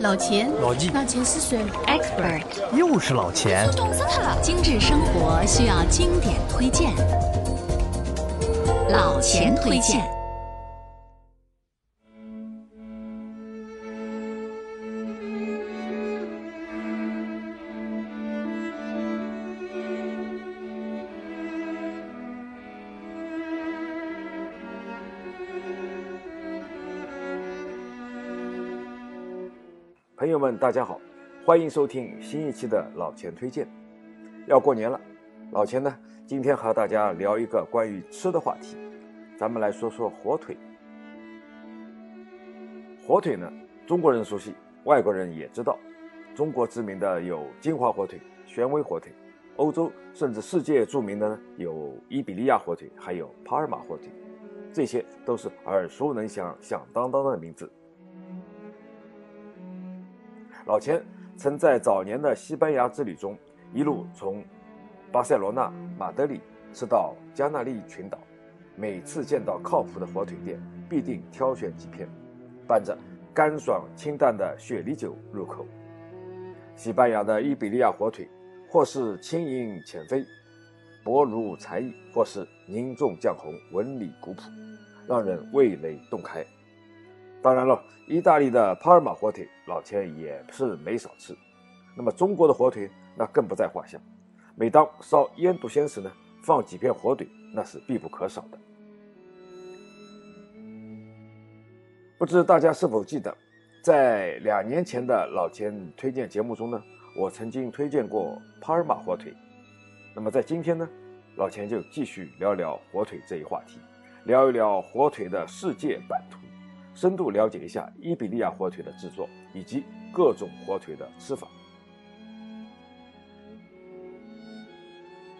老钱，老纪，老钱是谁？Expert，又是老钱。懂死他了！精致生活需要经典推荐，老钱推荐。朋友们，大家好，欢迎收听新一期的老钱推荐。要过年了，老钱呢今天和大家聊一个关于吃的话题，咱们来说说火腿。火腿呢，中国人熟悉，外国人也知道。中国知名的有金华火腿、玄威火腿，欧洲甚至世界著名的呢有伊比利亚火腿，还有帕尔马火腿，这些都是耳熟能详、响当当的名字。老钱曾在早年的西班牙之旅中，一路从巴塞罗那、马德里吃到加那利群岛，每次见到靠谱的火腿店，必定挑选几片，伴着干爽清淡的雪梨酒入口。西班牙的伊比利亚火腿，或是轻盈浅飞，薄如蝉翼，或是凝重酱红，纹理古朴，让人味蕾洞开。当然了，意大利的帕尔马火腿，老钱也是没少吃。那么中国的火腿，那更不在话下。每当烧腌笃鲜时呢，放几片火腿，那是必不可少的。不知大家是否记得，在两年前的老钱推荐节目中呢，我曾经推荐过帕尔马火腿。那么在今天呢，老钱就继续聊聊火腿这一话题，聊一聊火腿的世界版图。深度了解一下伊比利亚火腿的制作以及各种火腿的吃法。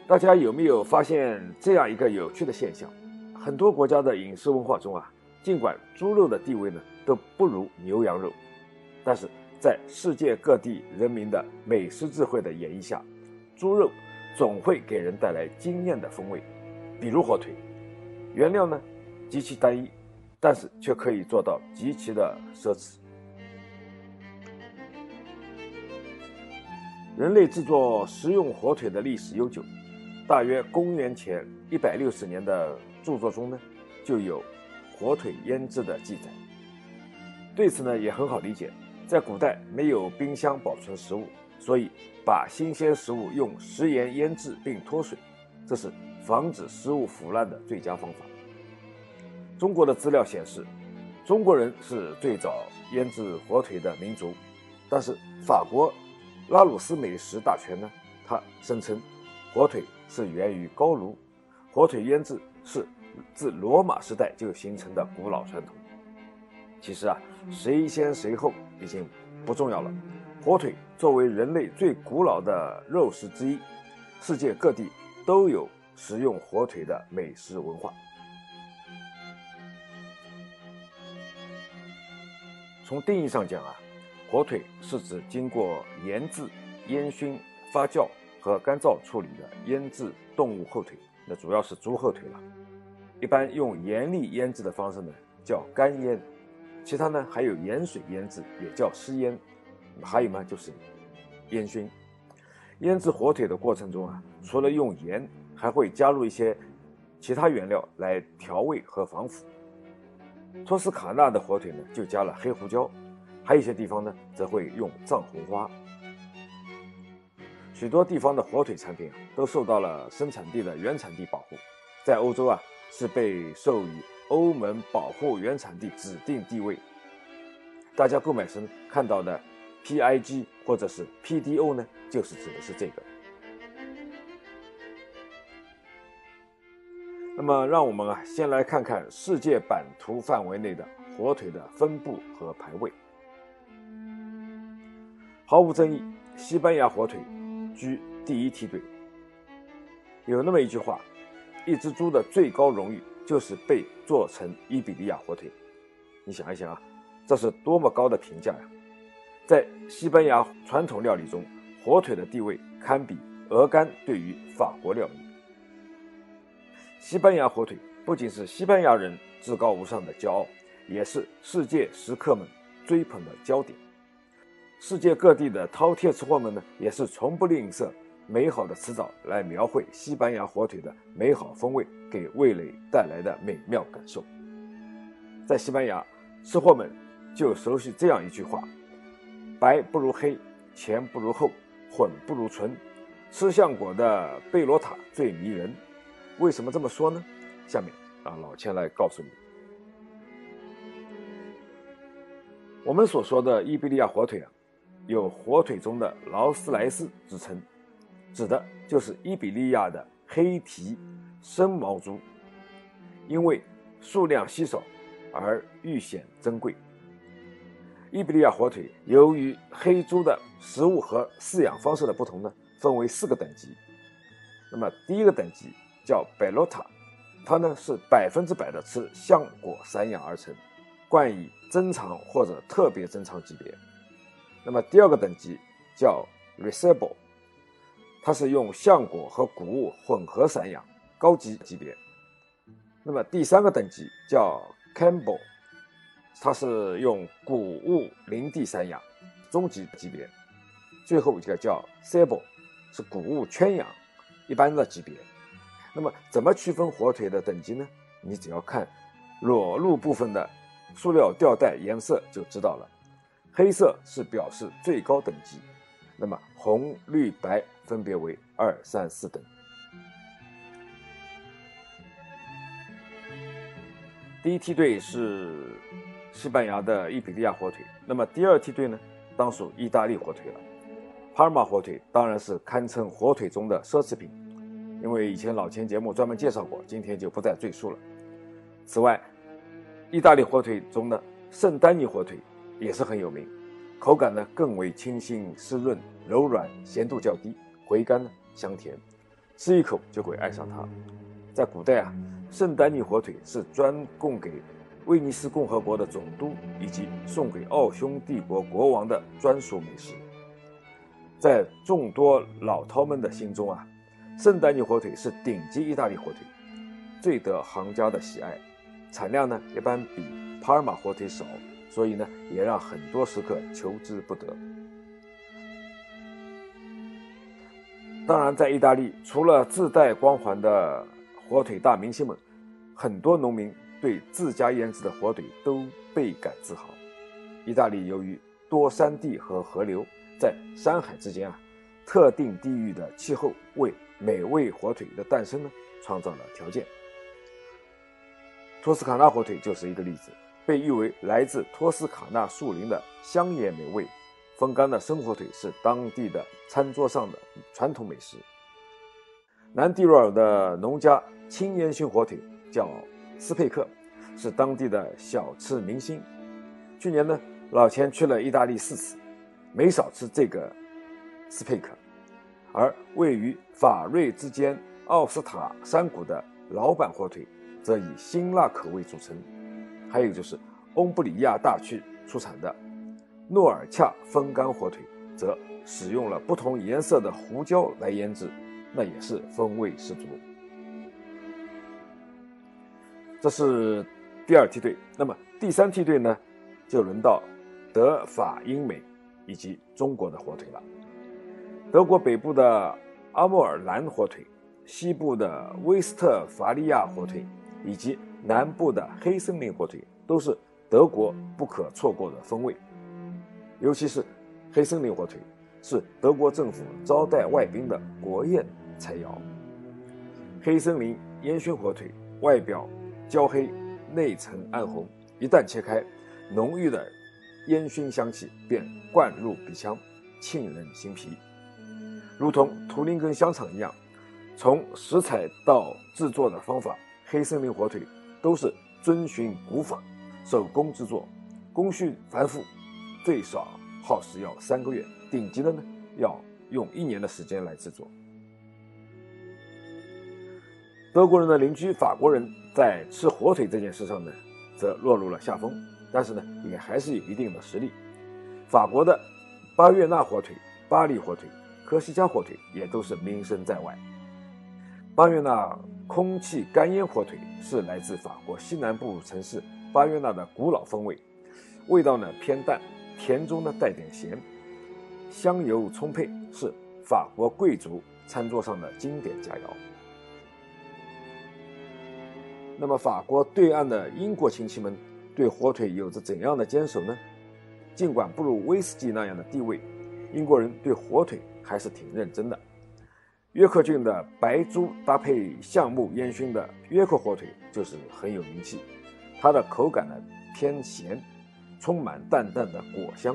大家有没有发现这样一个有趣的现象？很多国家的饮食文化中啊，尽管猪肉的地位呢都不如牛羊肉，但是在世界各地人民的美食智慧的演绎下，猪肉总会给人带来惊艳的风味。比如火腿，原料呢极其单一。但是却可以做到极其的奢侈。人类制作食用火腿的历史悠久，大约公元前一百六十年的著作中呢，就有火腿腌制的记载。对此呢，也很好理解，在古代没有冰箱保存食物，所以把新鲜食物用食盐腌制并脱水，这是防止食物腐烂的最佳方法。中国的资料显示，中国人是最早腌制火腿的民族。但是法国拉鲁斯美食大全呢，他声称火腿是源于高卢，火腿腌制是自罗马时代就形成的古老传统。其实啊，谁先谁后已经不重要了。火腿作为人类最古老的肉食之一，世界各地都有食用火腿的美食文化。从定义上讲啊，火腿是指经过腌制、烟熏、发酵和干燥处理的腌制动物后腿，那主要是猪后腿了。一般用盐粒腌制的方式呢，叫干腌；其他呢还有盐水腌制，也叫湿腌。还有嘛就是烟熏。腌制火腿的过程中啊，除了用盐，还会加入一些其他原料来调味和防腐。托斯卡纳的火腿呢，就加了黑胡椒，还有一些地方呢，则会用藏红花。许多地方的火腿产品啊，都受到了生产地的原产地保护，在欧洲啊，是被授予欧盟保护原产地指定地位。大家购买时看到的 PIG 或者是 PDO 呢，就是指的是这个。那么，让我们啊先来看看世界版图范围内的火腿的分布和排位。毫无争议，西班牙火腿居第一梯队。有那么一句话：一只猪的最高荣誉就是被做成伊比利亚火腿。你想一想啊，这是多么高的评价呀！在西班牙传统料理中，火腿的地位堪比鹅肝对于法国料理。西班牙火腿不仅是西班牙人至高无上的骄傲，也是世界食客们追捧的焦点。世界各地的饕餮吃货们呢，也是从不吝啬美好的词藻来描绘西班牙火腿的美好风味给味蕾带来的美妙感受。在西班牙，吃货们就熟悉这样一句话：“白不如黑，前不如后，混不如纯。”吃相果的贝罗塔最迷人。为什么这么说呢？下面让老千来告诉你。我们所说的伊比利亚火腿啊，有火腿中的劳斯莱斯之称，指的就是伊比利亚的黑蹄生毛猪，因为数量稀少而愈显珍贵。伊比利亚火腿由于黑猪的食物和饲养方式的不同呢，分为四个等级。那么第一个等级叫贝洛塔，它呢是百分之百的吃橡果散养而成。冠以珍藏或者特别珍藏级别。那么第二个等级叫 r e s e b l e 它是用橡果和谷物混合散养，高级级别。那么第三个等级叫 Campbell，它是用谷物林地散养，中级级别。最后一个叫 Sable，是谷物圈养，一般的级别。那么怎么区分火腿的等级呢？你只要看裸露部分的。塑料吊带颜色就知道了，黑色是表示最高等级，那么红、绿、白分别为二、三、四等。第一梯队是西班牙的伊比利亚火腿，那么第二梯队呢，当属意大利火腿了。帕尔马火腿当然是堪称火腿中的奢侈品，因为以前老钱节目专门介绍过，今天就不再赘述了。此外，意大利火腿中的圣丹尼火腿也是很有名，口感呢更为清新湿润、柔软，咸度较低，回甘呢香甜，吃一口就会爱上它。在古代啊，圣丹尼火腿是专供给威尼斯共和国的总督以及送给奥匈帝国国王的专属美食。在众多老饕们的心中啊，圣丹尼火腿是顶级意大利火腿，最得行家的喜爱。产量呢一般比帕尔马火腿少，所以呢也让很多食客求之不得。当然，在意大利，除了自带光环的火腿大明星们，很多农民对自家腌制的火腿都倍感自豪。意大利由于多山地和河流，在山海之间啊，特定地域的气候为美味火腿的诞生呢创造了条件。托斯卡纳火腿就是一个例子，被誉为来自托斯卡纳树林的乡野美味。风干的生火腿是当地的餐桌上的传统美食。南蒂罗尔的农家青烟熏火腿叫斯佩克，是当地的小吃明星。去年呢，老钱去了意大利四次，没少吃这个斯佩克。而位于法瑞之间奥斯塔山谷的老板火腿。则以辛辣口味著称，还有就是翁布里亚大区出产的诺尔恰风干火腿，则使用了不同颜色的胡椒来腌制，那也是风味十足。这是第二梯队，那么第三梯队呢，就轮到德法英美以及中国的火腿了。德国北部的阿穆尔兰火腿，西部的威斯特伐利亚火腿。以及南部的黑森林火腿都是德国不可错过的风味，尤其是黑森林火腿是德国政府招待外宾的国宴菜肴。黑森林烟熏火腿外表焦黑，内层暗红，一旦切开，浓郁的烟熏香气便灌入鼻腔，沁人心脾，如同图林根香肠一样。从食材到制作的方法。黑森林火腿都是遵循古法手工制作，工序繁复，最少耗时要三个月，顶级的呢要用一年的时间来制作。德国人的邻居法国人在吃火腿这件事上呢，则落入了下风，但是呢也还是有一定的实力。法国的巴约纳火腿、巴黎火腿、科西嘉火腿也都是名声在外。巴约纳。空气干烟火腿是来自法国西南部城市巴约纳的古老风味，味道呢偏淡，甜中呢带点咸，香油充沛，是法国贵族餐桌上的经典佳肴。那么，法国对岸的英国亲戚们对火腿有着怎样的坚守呢？尽管不如威士忌那样的地位，英国人对火腿还是挺认真的。约克郡的白猪搭配橡木烟熏的约克火腿就是很有名气，它的口感呢偏咸，充满淡淡的果香。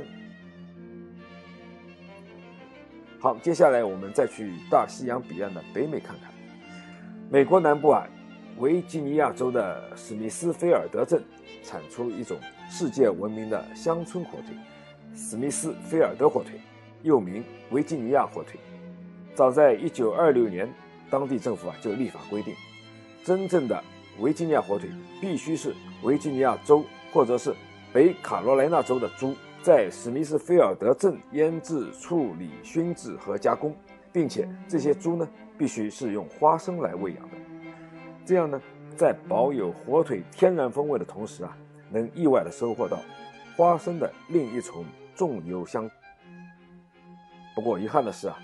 好，接下来我们再去大西洋彼岸的北美看看，美国南部啊。维吉尼亚州的史密斯菲尔德镇产出一种世界闻名的乡村火腿——史密斯菲尔德火腿，又名维吉尼亚火腿。早在1926年，当地政府啊就立法规定，真正的维吉尼亚火腿必须是维吉尼亚州或者是北卡罗来纳州的猪，在史密斯菲尔德镇腌制、处理、熏制和加工，并且这些猪呢必须是用花生来喂养的。这样呢，在保有火腿天然风味的同时啊，能意外的收获到花生的另一重重油香。不过遗憾的是啊，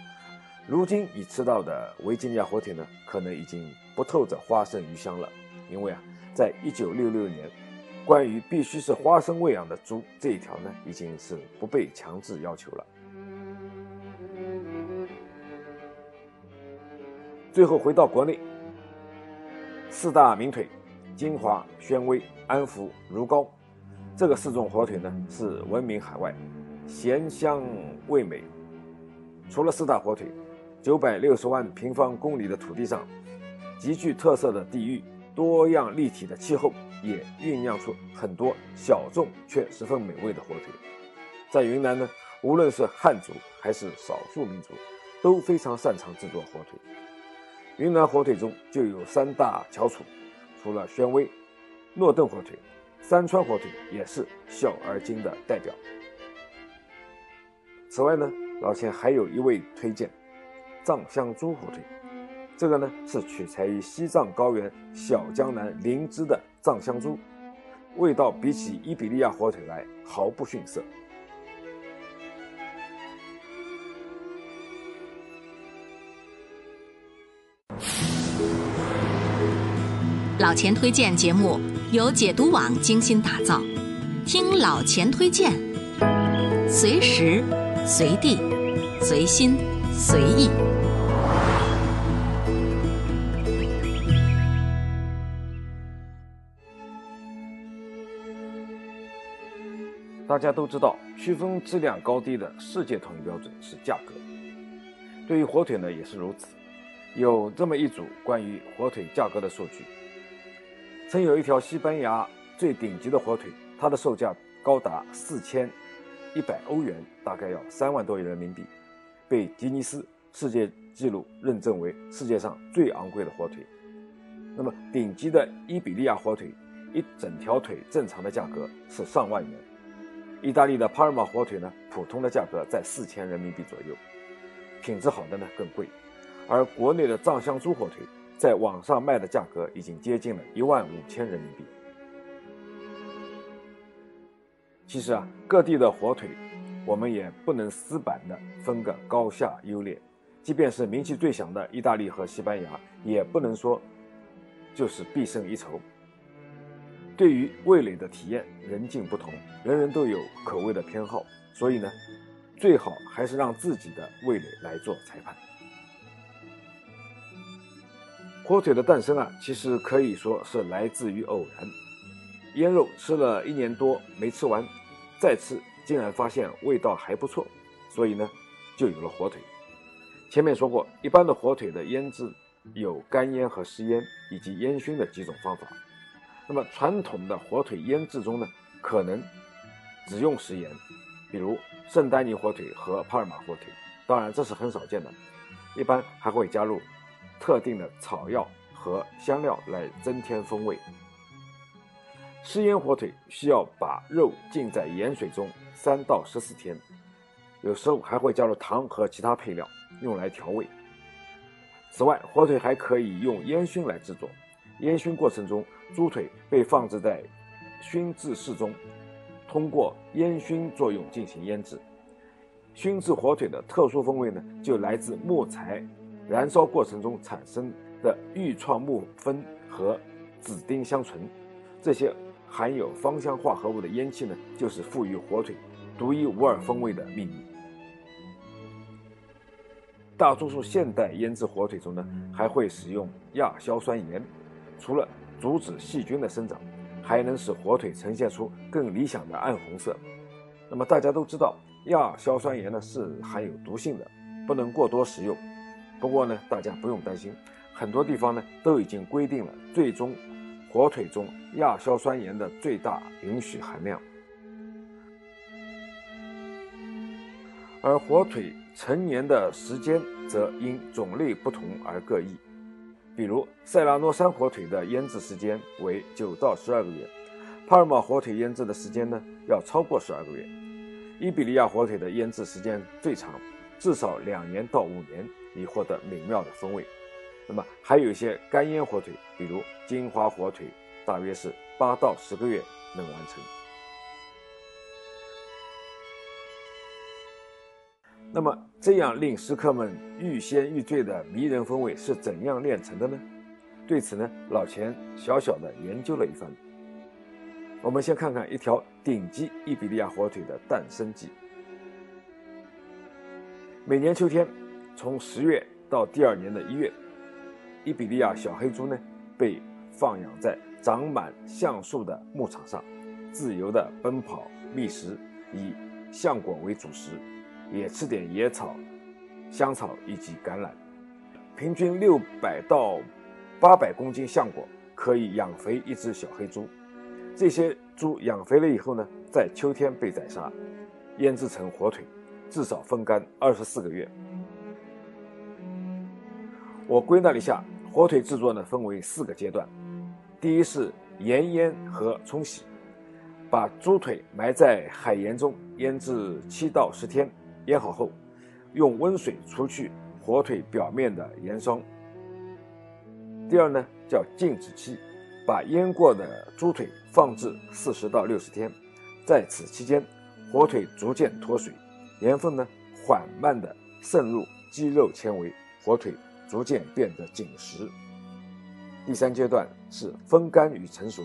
如今你吃到的维吉尼亚火腿呢，可能已经不透着花生余香了，因为啊，在一九六六年，关于必须是花生喂养的猪这一条呢，已经是不被强制要求了。最后回到国内。四大名腿，金华、宣威、安福、如皋，这个四种火腿呢是闻名海外，咸香味美。除了四大火腿，九百六十万平方公里的土地上，极具特色的地域、多样立体的气候，也酝酿出很多小众却十分美味的火腿。在云南呢，无论是汉族还是少数民族，都非常擅长制作火腿。云南火腿中就有三大翘楚，除了宣威、诺邓火腿，三川火腿也是小而精的代表。此外呢，老钱还有一味推荐藏香猪火腿，这个呢是取材于西藏高原小江南灵芝的藏香猪，味道比起伊比利亚火腿来毫不逊色。老钱推荐节目由解读网精心打造，听老钱推荐，随时随地随心随意。大家都知道，区分质量高低的世界统一标准是价格，对于火腿呢也是如此。有这么一组关于火腿价格的数据。曾有一条西班牙最顶级的火腿，它的售价高达四千一百欧元，大概要三万多元人民币，被吉尼斯世界纪录认证为世界上最昂贵的火腿。那么顶级的伊比利亚火腿，一整条腿正常的价格是上万元。意大利的帕尔马火腿呢，普通的价格在四千人民币左右，品质好的呢更贵。而国内的藏香猪火腿。在网上卖的价格已经接近了一万五千人民币。其实啊，各地的火腿，我们也不能死板的分个高下优劣。即便是名气最响的意大利和西班牙，也不能说就是必胜一筹。对于味蕾的体验，人尽不同，人人都有口味的偏好，所以呢，最好还是让自己的味蕾来做裁判。火腿的诞生啊，其实可以说是来自于偶然。腌肉吃了一年多没吃完，再吃竟然发现味道还不错，所以呢，就有了火腿。前面说过，一般的火腿的腌制有干腌和湿腌以及烟熏的几种方法。那么传统的火腿腌制中呢，可能只用食盐，比如圣丹尼火腿和帕尔马火腿，当然这是很少见的，一般还会加入。特定的草药和香料来增添风味。湿腌火腿需要把肉浸在盐水中三到十四天，有时候还会加入糖和其他配料用来调味。此外，火腿还可以用烟熏来制作。烟熏过程中，猪腿被放置在熏制室中，通过烟熏作用进行腌制。熏制火腿的特殊风味呢，就来自木材燃烧过程中产生的愈创木酚和紫丁香醇，这些含有芳香化合物的烟气呢，就是赋予火腿独一无二风味的秘密。大多数现代腌制火腿中呢，还会使用亚硝酸盐，除了阻止细菌的生长，还能使火腿呈现出更理想的暗红色。那么大家都知道，亚硝酸盐呢是含有毒性的，不能过多食用。不过呢，大家不用担心，很多地方呢都已经规定了最终火腿中亚硝酸盐的最大允许含量。而火腿成年的时间则因种类不同而各异，比如塞拉诺山火腿的腌制时间为九到十二个月，帕尔马火腿腌制的时间呢要超过十二个月，伊比利亚火腿的腌制时间最长，至少两年到五年以获得美妙的风味。那么还有一些干腌火腿，比如金华火腿，大约是八到十个月能完成。那么，这样令食客们欲仙欲醉的迷人风味是怎样炼成的呢？对此呢，老钱小小的研究了一番。我们先看看一条顶级伊比利亚火腿的诞生记。每年秋天，从十月到第二年的一月，伊比利亚小黑猪呢被放养在长满橡树的牧场上，自由地奔跑觅食，以橡果为主食。也吃点野草、香草以及橄榄，平均六百到八百公斤橡果可以养肥一只小黑猪。这些猪养肥了以后呢，在秋天被宰杀，腌制成火腿，至少风干二十四个月。我归纳了一下，火腿制作呢分为四个阶段：第一是盐腌和冲洗，把猪腿埋在海盐中腌制七到十天。腌好后，用温水除去火腿表面的盐霜。第二呢，叫静止期，把腌过的猪腿放置四十到六十天，在此期间，火腿逐渐脱水，盐分呢缓慢地渗入肌肉纤维，火腿逐渐变得紧实。第三阶段是风干与成熟，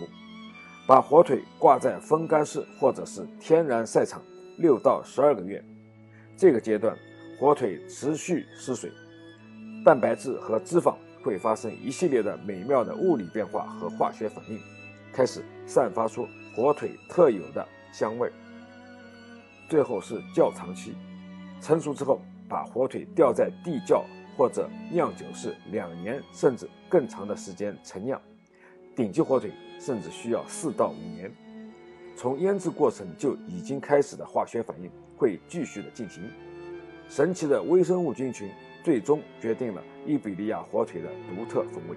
把火腿挂在风干室或者是天然晒场六到十二个月。这个阶段，火腿持续失水，蛋白质和脂肪会发生一系列的美妙的物理变化和化学反应，开始散发出火腿特有的香味。最后是窖藏期，成熟之后，把火腿吊在地窖或者酿酒室两年甚至更长的时间陈酿。顶级火腿甚至需要四到五年。从腌制过程就已经开始的化学反应。会继续的进行，神奇的微生物菌群最终决定了伊比利亚火腿的独特风味。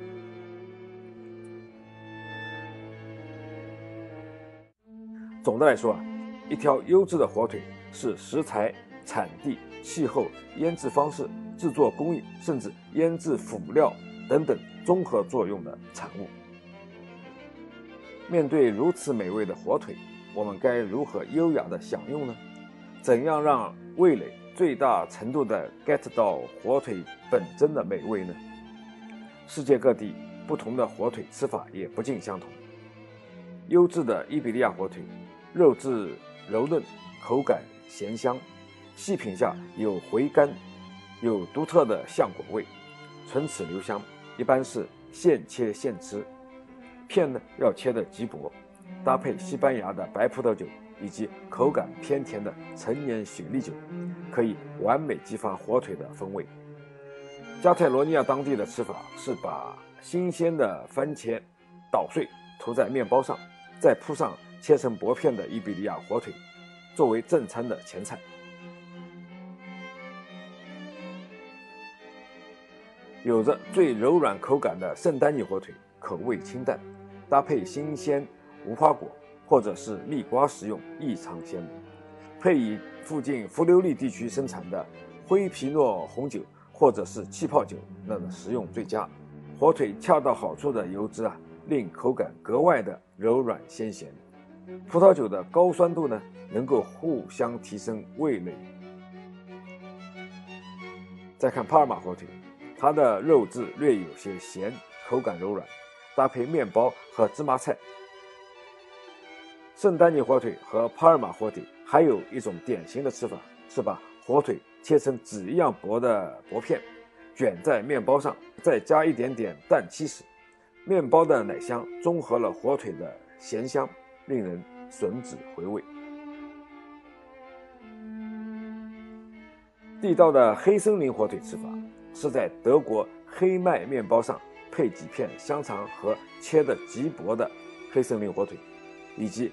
总的来说啊，一条优质的火腿是食材、产地、气候、腌制方式、制作工艺，甚至腌制辅料等等综合作用的产物。面对如此美味的火腿，我们该如何优雅的享用呢？怎样让味蕾最大程度地 get 到火腿本真的美味呢？世界各地不同的火腿吃法也不尽相同。优质的伊比利亚火腿，肉质柔嫩，口感咸香，细品下有回甘，有独特的橡果味，唇齿留香。一般是现切现吃，片呢要切得极薄，搭配西班牙的白葡萄酒。以及口感偏甜的陈年雪莉酒，可以完美激发火腿的风味。加泰罗尼亚当地的吃法是把新鲜的番茄捣碎涂在面包上，再铺上切成薄片的伊比利亚火腿，作为正餐的前菜。有着最柔软口感的圣丹尼火腿，口味清淡，搭配新鲜无花果。或者是蜜瓜食用异常鲜美，配以附近弗留利地区生产的灰皮诺红酒或者是气泡酒，那么食用最佳。火腿恰到好处的油脂啊，令口感格外的柔软鲜咸。葡萄酒的高酸度呢，能够互相提升味蕾。再看帕尔马火腿，它的肉质略有些咸，口感柔软，搭配面包和芝麻菜。圣丹尼火腿和帕尔马火腿还有一种典型的吃法，是把火腿切成纸一样薄的薄片，卷在面包上，再加一点点蛋清时，面包的奶香中和了火腿的咸香，令人吮指回味。地道的黑森林火腿吃法是在德国黑麦面包上配几片香肠和切的极薄的黑森林火腿，以及。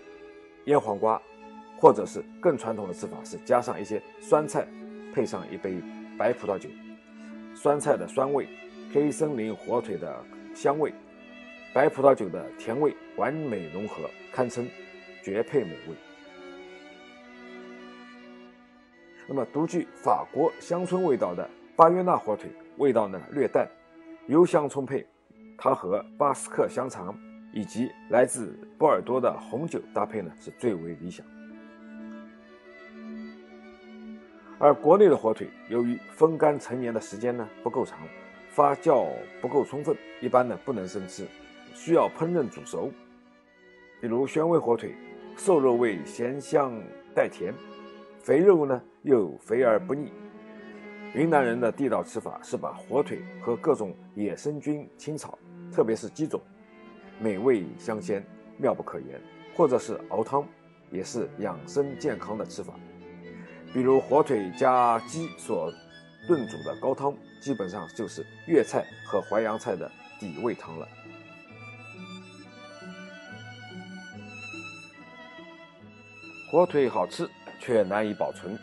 腌黄瓜，或者是更传统的吃法是加上一些酸菜，配上一杯白葡萄酒，酸菜的酸味，黑森林火腿的香味，白葡萄酒的甜味完美融合，堪称绝配美味。那么独具法国乡村味道的巴约纳火腿，味道呢略淡，油香充沛，它和巴斯克香肠。以及来自波尔多的红酒搭配呢，是最为理想。而国内的火腿，由于风干成年的时间呢不够长，发酵不够充分，一般呢不能生吃，需要烹饪煮熟。比如宣威火腿，瘦肉味咸香带甜，肥肉呢又肥而不腻。云南人的地道吃法是把火腿和各种野生菌清炒，特别是鸡种。美味香鲜，妙不可言。或者是熬汤，也是养生健康的吃法。比如火腿加鸡所炖煮的高汤，基本上就是粤菜和淮扬菜的底味汤了。火腿好吃，却难以保存。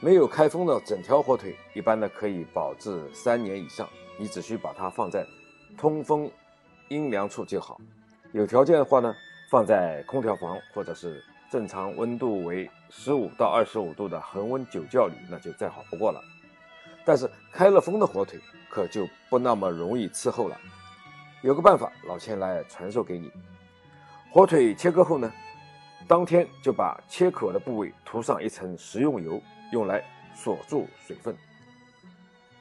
没有开封的整条火腿，一般呢可以保质三年以上。你只需把它放在通风。阴凉处就好，有条件的话呢，放在空调房或者是正常温度为十五到二十五度的恒温酒窖里，那就再好不过了。但是开了封的火腿可就不那么容易伺候了。有个办法，老钱来传授给你。火腿切割后呢，当天就把切口的部位涂上一层食用油，用来锁住水分。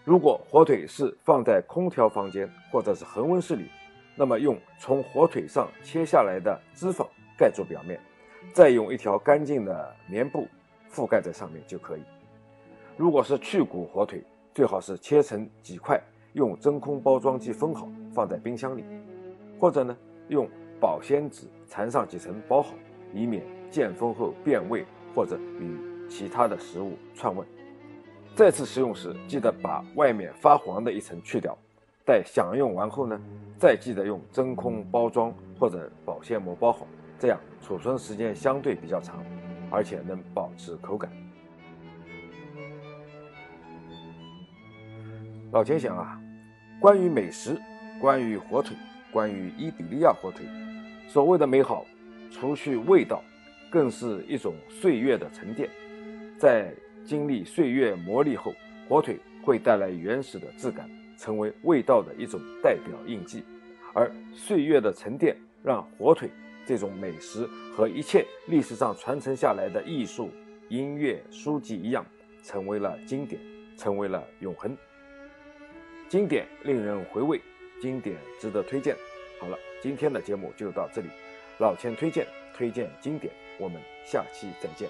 如果火腿是放在空调房间或者是恒温室里，那么用从火腿上切下来的脂肪盖住表面，再用一条干净的棉布覆盖在上面就可以。如果是去骨火腿，最好是切成几块，用真空包装机封好，放在冰箱里，或者呢用保鲜纸缠上几层包好，以免见风后变味或者与其他的食物串味。再次食用时，记得把外面发黄的一层去掉。待享用完后呢，再记得用真空包装或者保鲜膜包好，这样储存时间相对比较长，而且能保持口感。老钱想啊，关于美食，关于火腿，关于伊比利亚火腿，所谓的美好，除去味道，更是一种岁月的沉淀。在经历岁月磨砺后，火腿会带来原始的质感。成为味道的一种代表印记，而岁月的沉淀让火腿这种美食和一切历史上传承下来的艺术、音乐、书籍一样，成为了经典，成为了永恒。经典令人回味，经典值得推荐。好了，今天的节目就到这里，老钱推荐推荐经典，我们下期再见。